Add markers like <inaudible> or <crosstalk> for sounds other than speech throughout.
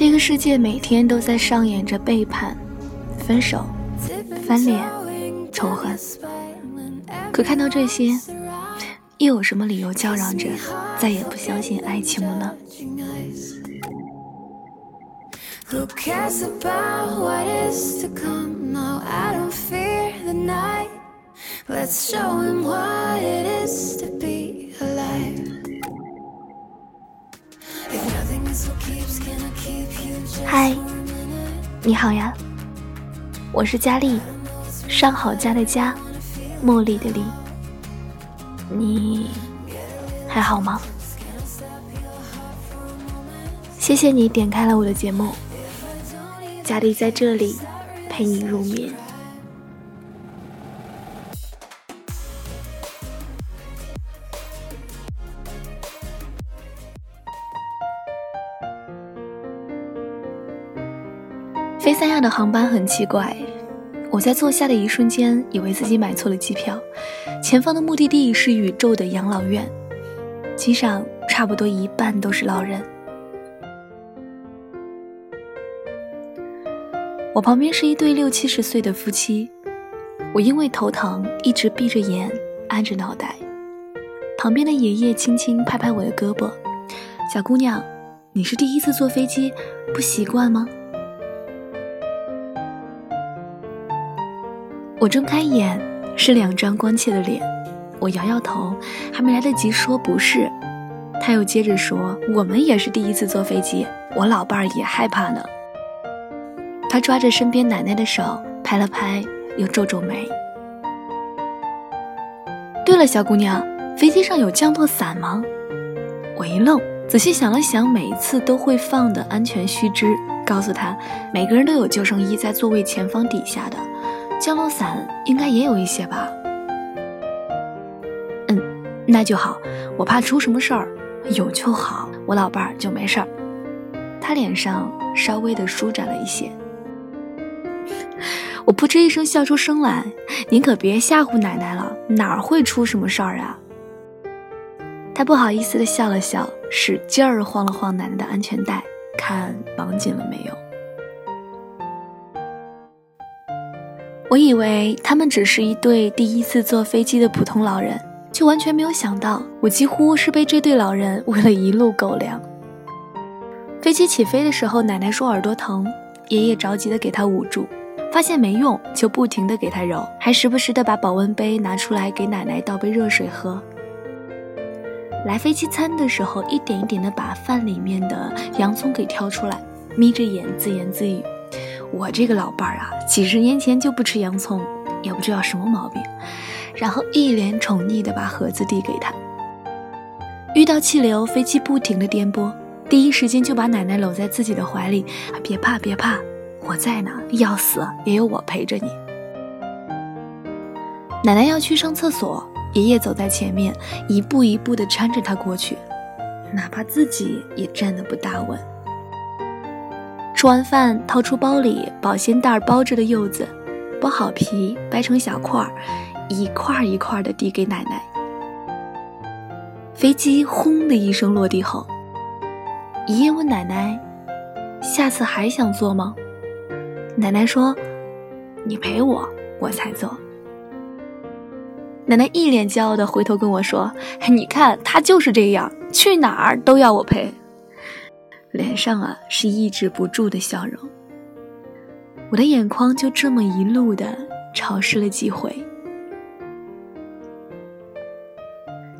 这个世界每天都在上演着背叛、分手、翻脸、仇恨，可看到这些，又有什么理由叫嚷着再也不相信爱情了呢？嗨，你好呀，我是佳丽，上好佳的佳，茉莉的莉，你还好吗？谢谢你点开了我的节目，佳丽在这里陪你入眠。飞三亚的航班很奇怪，我在坐下的一瞬间，以为自己买错了机票，前方的目的地是宇宙的养老院，机上差不多一半都是老人。我旁边是一对六七十岁的夫妻，我因为头疼一直闭着眼，按着脑袋。旁边的爷爷轻轻拍拍我的胳膊：“小姑娘，你是第一次坐飞机，不习惯吗？”我睁开眼，是两张关切的脸。我摇摇头，还没来得及说不是，他又接着说：“我们也是第一次坐飞机，我老伴儿也害怕呢。”他抓着身边奶奶的手，拍了拍，又皱皱眉。对了，小姑娘，飞机上有降落伞吗？我一愣，仔细想了想，每一次都会放的安全须知，告诉他，每个人都有救生衣在座位前方底下的。降落伞应该也有一些吧。嗯，那就好。我怕出什么事儿，有就好，我老伴儿就没事儿。他脸上稍微的舒展了一些。<laughs> 我扑哧一声笑出声来。您可别吓唬奶奶了，哪儿会出什么事儿啊？他不好意思的笑了笑，使劲儿晃了晃奶奶的安全带，看绑紧了没有。我以为他们只是一对第一次坐飞机的普通老人，却完全没有想到，我几乎是被这对老人 <laughs> 喂了一路狗粮。飞机起飞的时候，奶奶说耳朵疼，爷爷着急的给她捂住，发现没用，就不停的给她揉，还时不时的把保温杯拿出来给奶奶倒杯热水喝。来飞机餐的时候，一点一点的把饭里面的洋葱给挑出来，眯着眼自言自语。我这个老伴儿啊，几十年前就不吃洋葱，也不知道什么毛病。然后一脸宠溺地把盒子递给他。遇到气流，飞机不停地颠簸，第一时间就把奶奶搂在自己的怀里。别怕，别怕，我在呢，要死也有我陪着你。奶奶要去上厕所，爷爷走在前面，一步一步地搀着她过去，哪怕自己也站得不大稳。吃完饭，掏出包里保鲜袋包着的柚子，剥好皮，掰成小块儿，一块一块的递给奶奶。飞机轰的一声落地后，爷爷问奶奶：“下次还想坐吗？”奶奶说：“你陪我，我才坐。”奶奶一脸骄傲的回头跟我说：“你看他就是这样，去哪儿都要我陪。”脸上啊是抑制不住的笑容，我的眼眶就这么一路的潮湿了几回。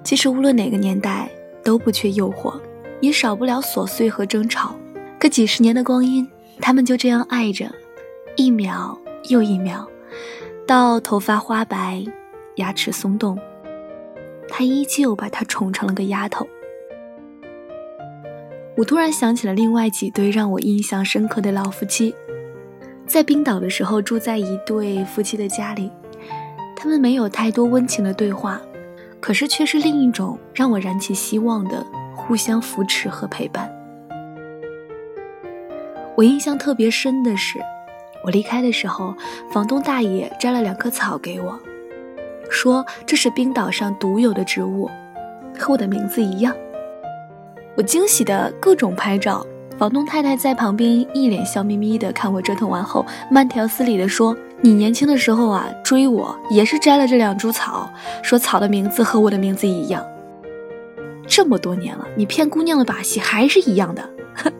其实无论哪个年代都不缺诱惑，也少不了琐碎和争吵。可几十年的光阴，他们就这样爱着，一秒又一秒，到头发花白，牙齿松动，他依旧把她宠成了个丫头。我突然想起了另外几对让我印象深刻的老夫妻，在冰岛的时候住在一对夫妻的家里，他们没有太多温情的对话，可是却是另一种让我燃起希望的互相扶持和陪伴。我印象特别深的是，我离开的时候，房东大爷摘了两棵草给我，说这是冰岛上独有的植物，和我的名字一样。我惊喜的各种拍照，房东太太在旁边一脸笑眯眯的看我折腾完后，慢条斯理的说：“你年轻的时候啊，追我也是摘了这两株草，说草的名字和我的名字一样。这么多年了，你骗姑娘的把戏还是一样的。”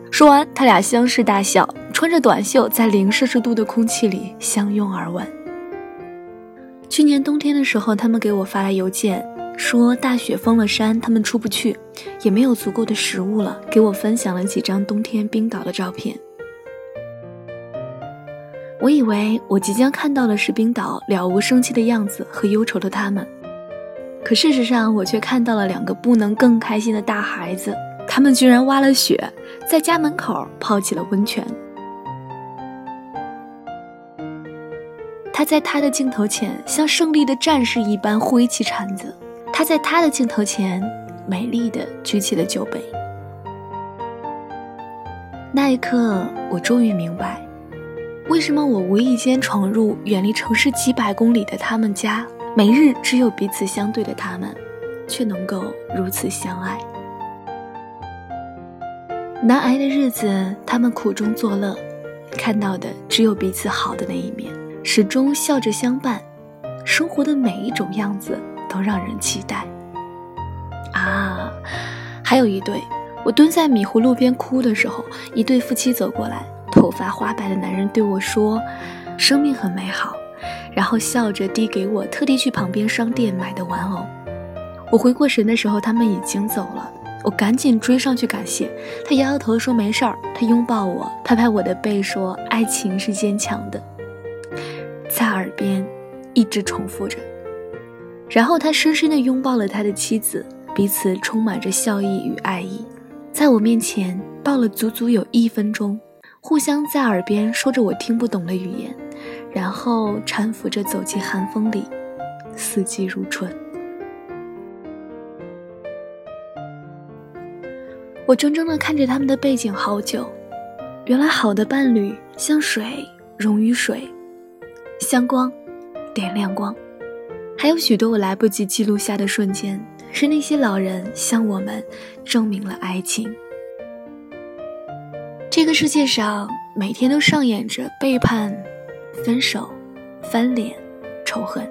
说完，他俩相视大笑，穿着短袖，在零摄氏度的空气里相拥而吻。去年冬天的时候，他们给我发来邮件。说大雪封了山，他们出不去，也没有足够的食物了。给我分享了几张冬天冰岛的照片。我以为我即将看到的是冰岛了无生气的样子和忧愁的他们，可事实上我却看到了两个不能更开心的大孩子。他们居然挖了雪，在家门口泡起了温泉。他在他的镜头前像胜利的战士一般挥起铲子。他在他的镜头前，美丽的举起了酒杯。那一刻，我终于明白，为什么我无意间闯入远离城市几百公里的他们家，每日只有彼此相对的他们，却能够如此相爱。难挨的日子，他们苦中作乐，看到的只有彼此好的那一面，始终笑着相伴，生活的每一种样子。都让人期待啊！还有一对，我蹲在米糊路边哭的时候，一对夫妻走过来，头发花白的男人对我说：“生命很美好。”然后笑着递给我特地去旁边商店买的玩偶。我回过神的时候，他们已经走了。我赶紧追上去感谢他，摇摇头说没事儿。他拥抱我，拍拍我的背说：“爱情是坚强的。”在耳边一直重复着。然后他深深地拥抱了他的妻子，彼此充满着笑意与爱意，在我面前抱了足足有一分钟，互相在耳边说着我听不懂的语言，然后搀扶着走进寒风里，四季如春。我怔怔地看着他们的背景好久，原来好的伴侣像水溶于水，像光点亮光。还有许多我来不及记录下的瞬间，是那些老人向我们证明了爱情。这个世界上每天都上演着背叛、分手、翻脸、仇恨，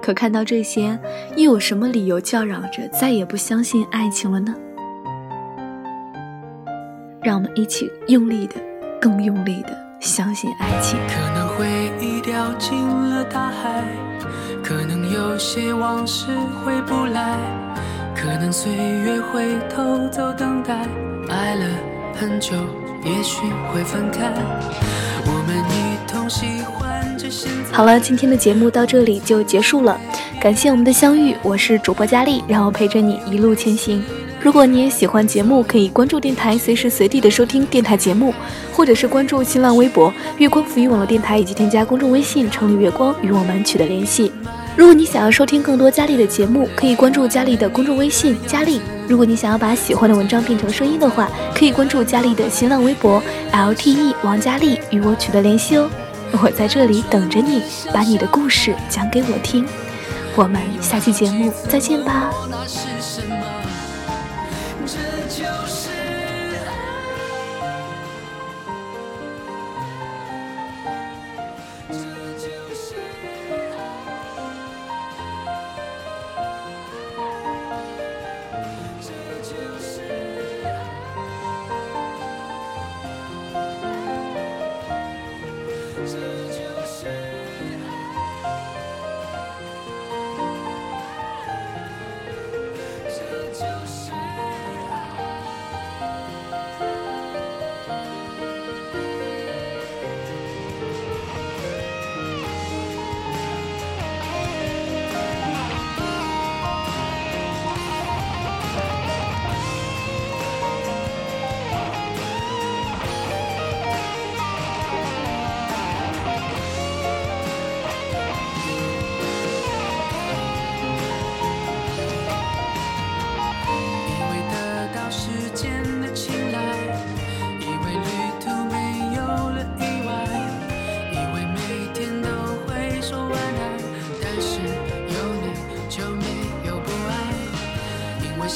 可看到这些，又有什么理由叫嚷着再也不相信爱情了呢？让我们一起用力的，更用力的相信爱情。回忆掉进了大海，可能有些往事回不来，可能岁月会偷走等待，爱了很久，也许会分开。我们一同喜欢着现在。好了，今天的节目到这里就结束了，感谢我们的相遇，我是主播佳丽，让我陪着你一路前行。如果你也喜欢节目，可以关注电台，随时随地的收听电台节目，或者是关注新浪微博“月光浮语网络电台”，以及添加公众微信“城里月光”与我们取得联系。如果你想要收听更多佳丽的节目，可以关注佳丽的公众微信“佳丽”。如果你想要把喜欢的文章变成声音的话，可以关注佳丽的新浪微博 “LTE 王佳丽”与我取得联系哦。我在这里等着你，把你的故事讲给我听。我们下期节目再见吧。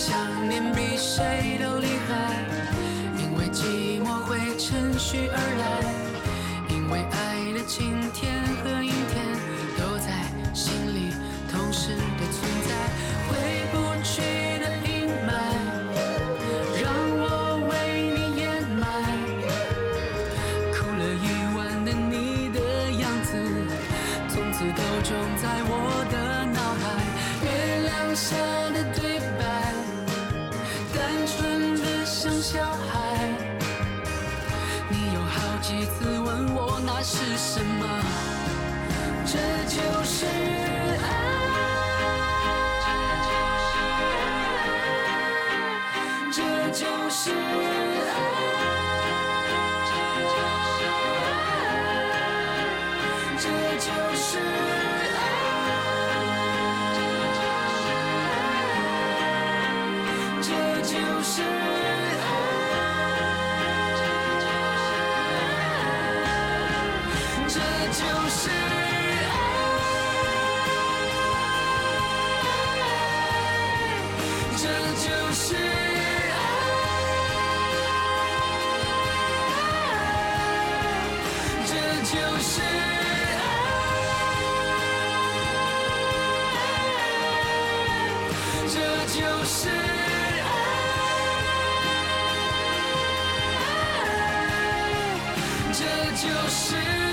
想念比谁都厉害，因为寂寞会趁虚而来，因为爱的晴天和阴天都在心里同时的存在，回不去的阴霾让我为你掩埋，哭了一晚的你的样子，从此都种在我的脑海，月亮下的对。是什么，这就是爱，这就是爱，是爱这就是爱这就是爱这就是。